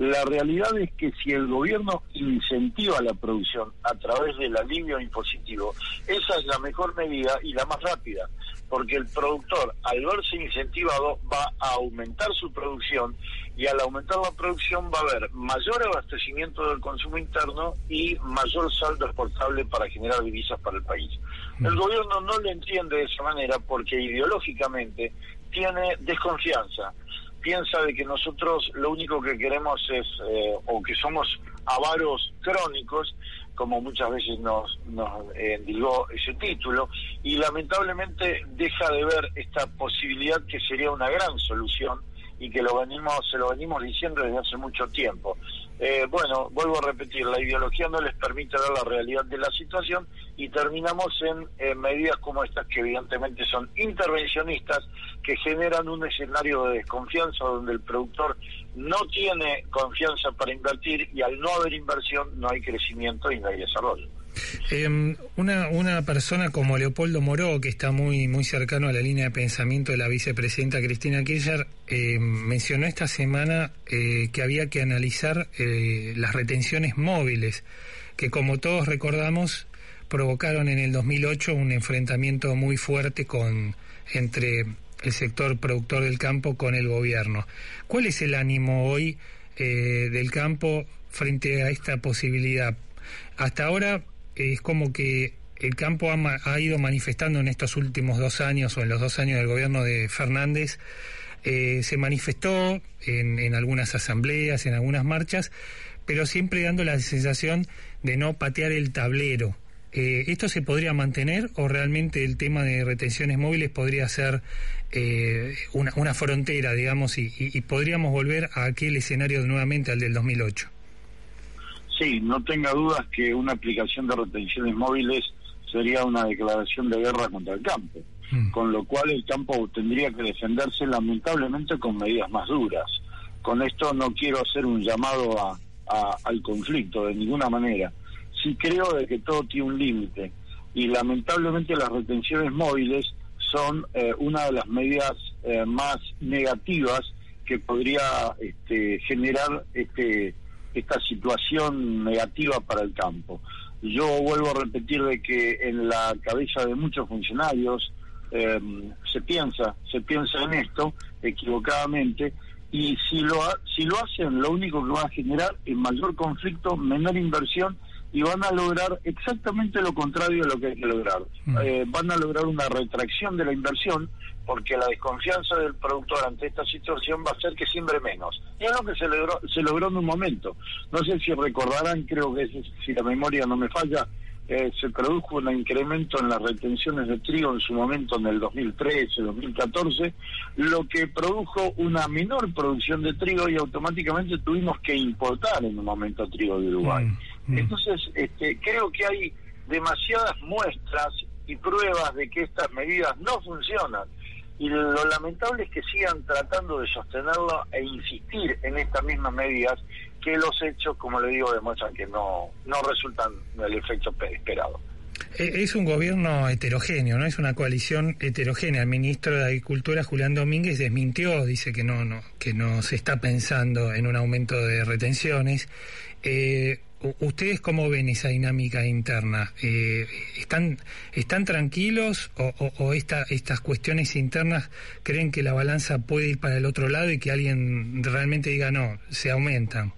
La realidad es que si el gobierno incentiva la producción a través del alivio impositivo, esa es la mejor medida y la más rápida, porque el productor, al verse incentivado, va a aumentar su producción y al aumentar la producción va a haber mayor abastecimiento del consumo interno y mayor saldo exportable para generar divisas para el país. El gobierno no lo entiende de esa manera porque ideológicamente tiene desconfianza. Piensa de que nosotros lo único que queremos es, eh, o que somos avaros crónicos, como muchas veces nos, nos eh, ese título, y lamentablemente deja de ver esta posibilidad que sería una gran solución y que lo venimos, se lo venimos diciendo desde hace mucho tiempo. Eh, bueno, vuelvo a repetir, la ideología no les permite ver la realidad de la situación y terminamos en medidas como estas que evidentemente son intervencionistas, que generan un escenario de desconfianza donde el productor no tiene confianza para invertir y al no haber inversión no hay crecimiento y no hay desarrollo. Eh, una, una persona como Leopoldo Moró, que está muy, muy cercano a la línea de pensamiento de la vicepresidenta Cristina Kirchner, eh, mencionó esta semana eh, que había que analizar eh, las retenciones móviles, que como todos recordamos provocaron en el 2008 un enfrentamiento muy fuerte con entre el sector productor del campo con el gobierno. ¿Cuál es el ánimo hoy del campo frente a esta posibilidad? Hasta ahora es como que el campo ha, ido manifestando en estos últimos dos años o en los dos años del gobierno de Fernández, eh, se manifestó en, algunas asambleas, en algunas marchas, pero siempre dando la sensación de no patear el tablero, Eh, ¿Esto se podría mantener o realmente el tema de retenciones móviles podría ser eh, una, una, frontera, digamos, y, y, podríamos volver a aquel escenario nuevamente al del 2008? Sí, no tenga dudas que una aplicación de retenciones móviles sería una declaración de guerra contra el campo, mm. con lo cual el campo tendría que defenderse lamentablemente con medidas más duras. Con esto no quiero hacer un llamado a, al conflicto de ninguna manera. Sí creo de que todo tiene un límite y lamentablemente las retenciones móviles son eh, una de las medidas eh, más negativas que podría este, generar este, esta situación negativa para el campo. Yo vuelvo a repetir de que en la cabeza de muchos funcionarios eh, se piensa, se piensa en esto equivocadamente y si lo si lo hacen lo único que va a generar es mayor conflicto, menor inversión y van a lograr exactamente lo contrario de lo que hay que lograr. Mm. Eh, van a lograr una retracción de la inversión porque la desconfianza del productor ante esta situación va a hacer que siembre menos. Y es lo que se logró, se logró en un momento. No sé si recordarán, creo que si la memoria no me falla, eh, se produjo un incremento en las retenciones de trigo en su momento en el 2013, 2014, lo que produjo una menor producción de trigo y automáticamente tuvimos que importar en un momento trigo de Uruguay. Mm, mm. Entonces, este, creo que hay demasiadas muestras y pruebas de que estas medidas no funcionan. Y lo lamentable es que sigan tratando de sostenerlo e insistir en estas mismas medidas que los hechos, como le digo, demuestran que no, no resultan del efecto esperado. E, es un gobierno heterogéneo, ¿no? Es una coalición heterogénea. El ministro de Agricultura, Julián Domínguez, desmintió, dice que no, no, que no se está pensando en un aumento de retenciones. Eh, ¿Ustedes cómo ven esa dinámica interna? Eh, ¿están, ¿Están tranquilos o, o, estas cuestiones internas creen que la balanza puede ir para el otro lado y que alguien realmente diga no, se aumentan?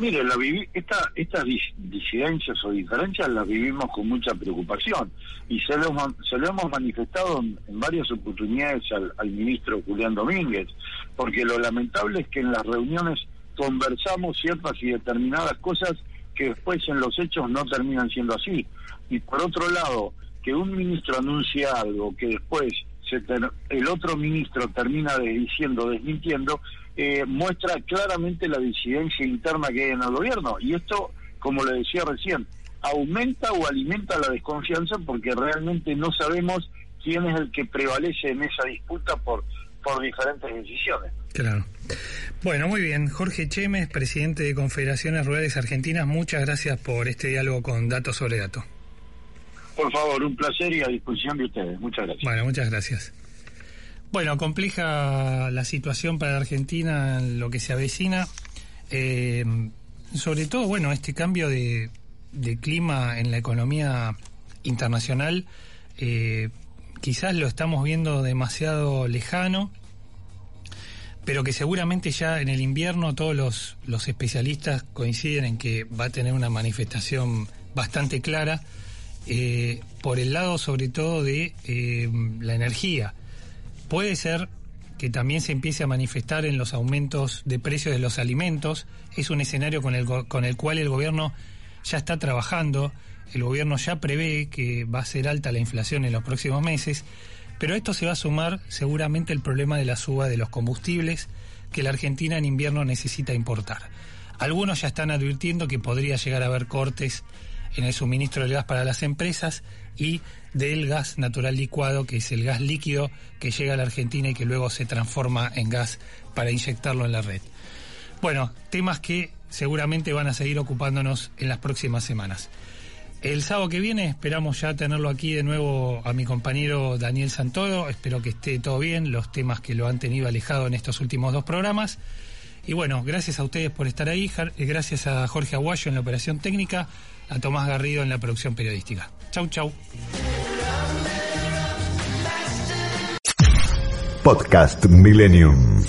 Mire, la esta, estas disidencias o diferencias las vivimos con mucha preocupación y se lo, se lo hemos manifestado en, varias oportunidades al, ministro Julián Domínguez, porque lo lamentable es que en las reuniones conversamos ciertas y determinadas cosas que después en los hechos no terminan siendo así. Y por otro lado, que un ministro anuncia algo que después se el otro ministro termina diciendo, desmintiendo, eh, muestra claramente la disidencia interna que hay en el gobierno. Y esto, como le decía recién, aumenta o alimenta la desconfianza porque realmente no sabemos quién es el que prevalece en esa disputa por, por diferentes decisiones. Claro. Bueno, muy bien. Jorge Chemes, presidente de Confederaciones Rurales Argentinas, muchas gracias por este diálogo con Datos sobre Datos. Por favor, un placer y a disposición de ustedes. Muchas gracias. Bueno, muchas gracias. Bueno, compleja la situación para Argentina, lo que se avecina. Eh, sobre todo, bueno, este cambio de, clima en la economía internacional, eh, quizás lo estamos viendo demasiado lejano, pero que seguramente ya en el invierno todos los, los especialistas coinciden en que va a tener una manifestación bastante clara, eh, por el lado sobre todo de la energía Puede ser que también se empiece a manifestar en los aumentos de precios de los alimentos. Es un escenario con el, con el cual el gobierno ya está trabajando. El gobierno ya prevé que va a ser alta la inflación en los próximos meses. Pero a esto se va a sumar seguramente el problema de la suba de los combustibles que la Argentina en invierno necesita importar. Algunos ya están advirtiendo que podría llegar a haber cortes en el suministro del gas para las empresas y del gas natural licuado, que es el gas líquido que llega a la Argentina y que luego se transforma en gas para inyectarlo en la red. Bueno, temas que seguramente van a seguir ocupándonos en las próximas semanas. El sábado que viene esperamos ya tenerlo aquí de nuevo a mi compañero Daniel Santodo. Espero que esté todo bien, los temas que lo han tenido alejado en estos últimos dos programas. Y bueno, gracias a ustedes por estar ahí, gracias a Jorge Aguayo en la operación técnica, a Tomás Garrido en la producción periodística. Chau, chau. Podcast Millennium.